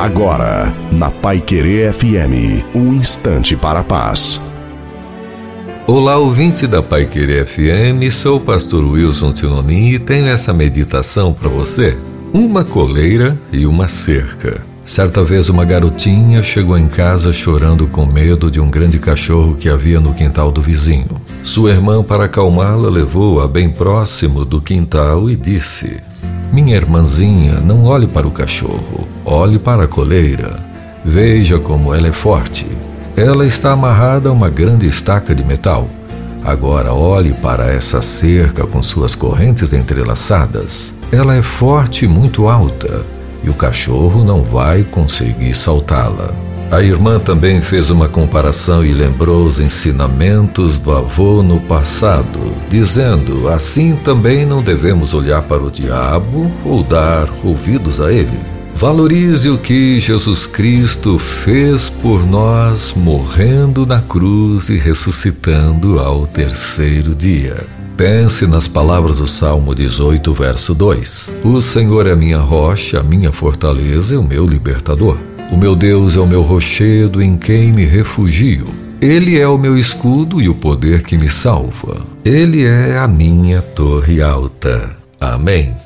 Agora, na Pai Querer FM, um instante para a paz. Olá, ouvinte da Pai Querer FM, sou o pastor Wilson Tinonim e tenho essa meditação para você. Uma coleira e uma cerca. Certa vez uma garotinha chegou em casa chorando com medo de um grande cachorro que havia no quintal do vizinho. Sua irmã, para acalmá-la, levou-a bem próximo do quintal e disse: minha irmãzinha, não olhe para o cachorro, olhe para a coleira. Veja como ela é forte. Ela está amarrada a uma grande estaca de metal. Agora olhe para essa cerca com suas correntes entrelaçadas. Ela é forte e muito alta, e o cachorro não vai conseguir saltá-la. A irmã também fez uma comparação e lembrou os ensinamentos do avô no passado, dizendo: assim também não devemos olhar para o diabo ou dar ouvidos a ele. Valorize o que Jesus Cristo fez por nós, morrendo na cruz e ressuscitando ao terceiro dia. Pense nas palavras do Salmo 18, verso 2: O Senhor é minha rocha, minha fortaleza e o meu libertador. O meu Deus é o meu rochedo em quem me refugio. Ele é o meu escudo e o poder que me salva. Ele é a minha torre alta. Amém.